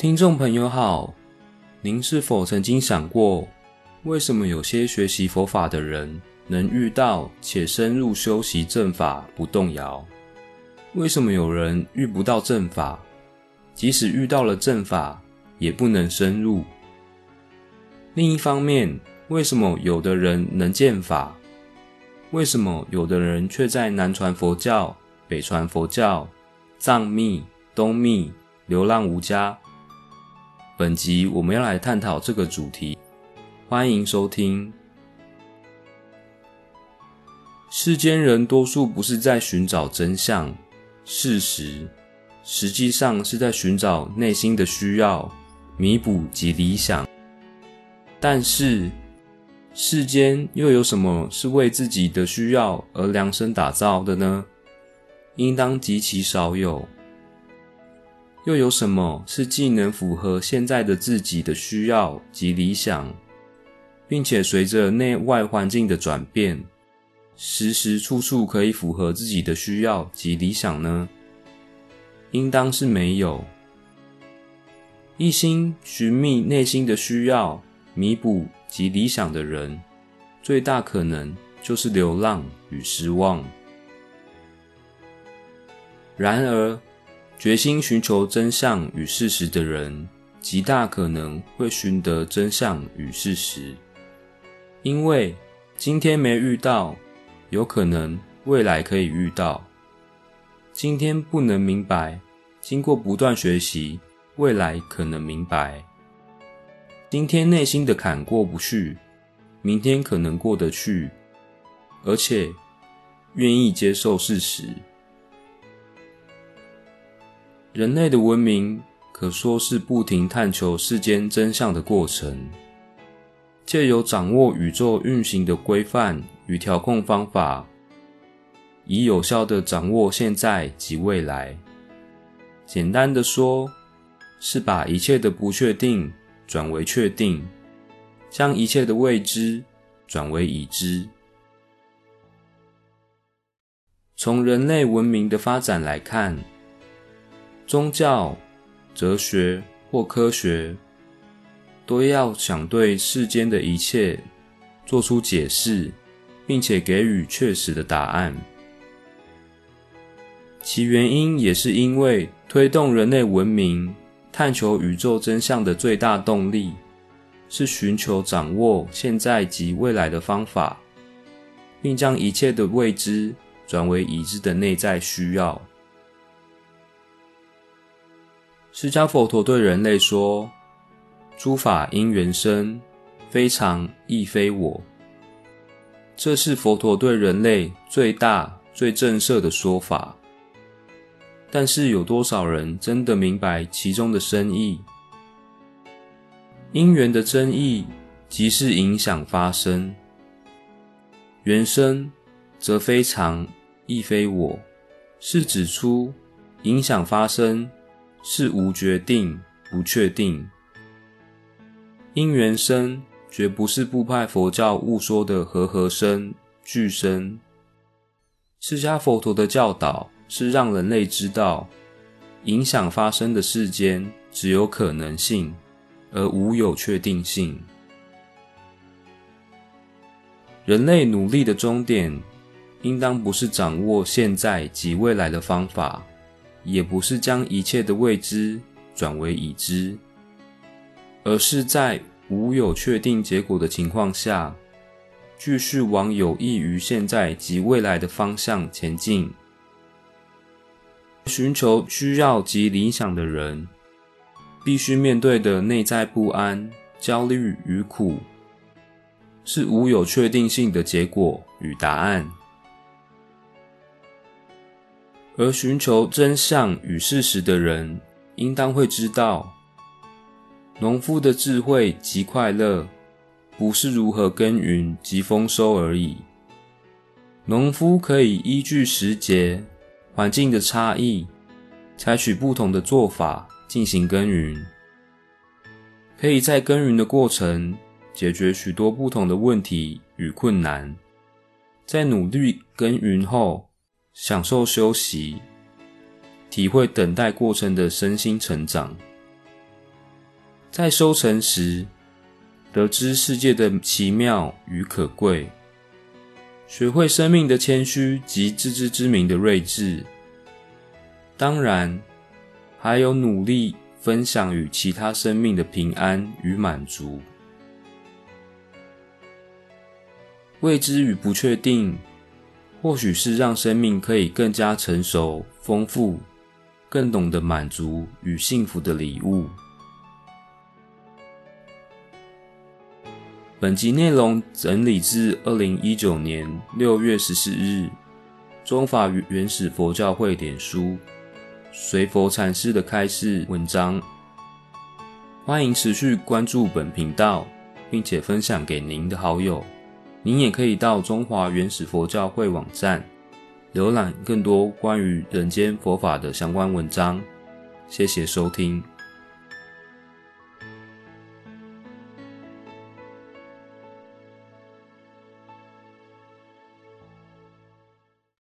听众朋友好，您是否曾经想过，为什么有些学习佛法的人能遇到且深入修习正法不动摇？为什么有人遇不到正法，即使遇到了正法也不能深入？另一方面，为什么有的人能见法？为什么有的人却在南传佛教、北传佛教、藏密、东密流浪无家？本集我们要来探讨这个主题，欢迎收听。世间人多数不是在寻找真相、事实，实际上是在寻找内心的需要、弥补及理想。但是，世间又有什么是为自己的需要而量身打造的呢？应当极其少有。又有什么是既能符合现在的自己的需要及理想，并且随着内外环境的转变，时时处处可以符合自己的需要及理想呢？应当是没有。一心寻觅内心的需要、弥补及理想的人，最大可能就是流浪与失望。然而，决心寻求真相与事实的人，极大可能会寻得真相与事实，因为今天没遇到，有可能未来可以遇到；今天不能明白，经过不断学习，未来可能明白；今天内心的坎过不去，明天可能过得去，而且愿意接受事实。人类的文明可说是不停探求世间真相的过程，借由掌握宇宙运行的规范与调控方法，以有效地掌握现在及未来。简单的说，是把一切的不确定转为确定，将一切的未知转为已知。从人类文明的发展来看，宗教、哲学或科学，都要想对世间的一切做出解释，并且给予确实的答案。其原因也是因为推动人类文明、探求宇宙真相的最大动力，是寻求掌握现在及未来的方法，并将一切的未知转为已知的内在需要。释迦佛陀对人类说：“诸法因缘生，非常亦非我。”这是佛陀对人类最大、最正确的说法。但是，有多少人真的明白其中的深意？因缘的真意，即是影响发生。缘生，则非常亦非我，是指出影响发生。是无决定、不确定。因缘生，绝不是部派佛教误说的和合生、俱生。释迦佛陀的教导是让人类知道，影响发生的世间只有可能性，而无有确定性。人类努力的终点，应当不是掌握现在及未来的方法。也不是将一切的未知转为已知，而是在无有确定结果的情况下，继续往有益于现在及未来的方向前进。寻求需要及理想的人，必须面对的内在不安、焦虑与苦，是无有确定性的结果与答案。而寻求真相与事实的人，应当会知道，农夫的智慧及快乐，不是如何耕耘及丰收而已。农夫可以依据时节、环境的差异，采取不同的做法进行耕耘，可以在耕耘的过程解决许多不同的问题与困难，在努力耕耘后，享受休息，体会等待过程的身心成长。在收成时，得知世界的奇妙与可贵，学会生命的谦虚及自知之明的睿智。当然，还有努力分享与其他生命的平安与满足。未知与不确定，或许是让生命可以更加成熟、丰富、更懂得满足与幸福的礼物。本集内容整理自二零一九年六月十四日中法原始佛教会典书随佛禅师的开示文章。欢迎持续关注本频道，并且分享给您的好友。您也可以到中华原始佛教会网站浏览更多关于人间佛法的相关文章。谢谢收听。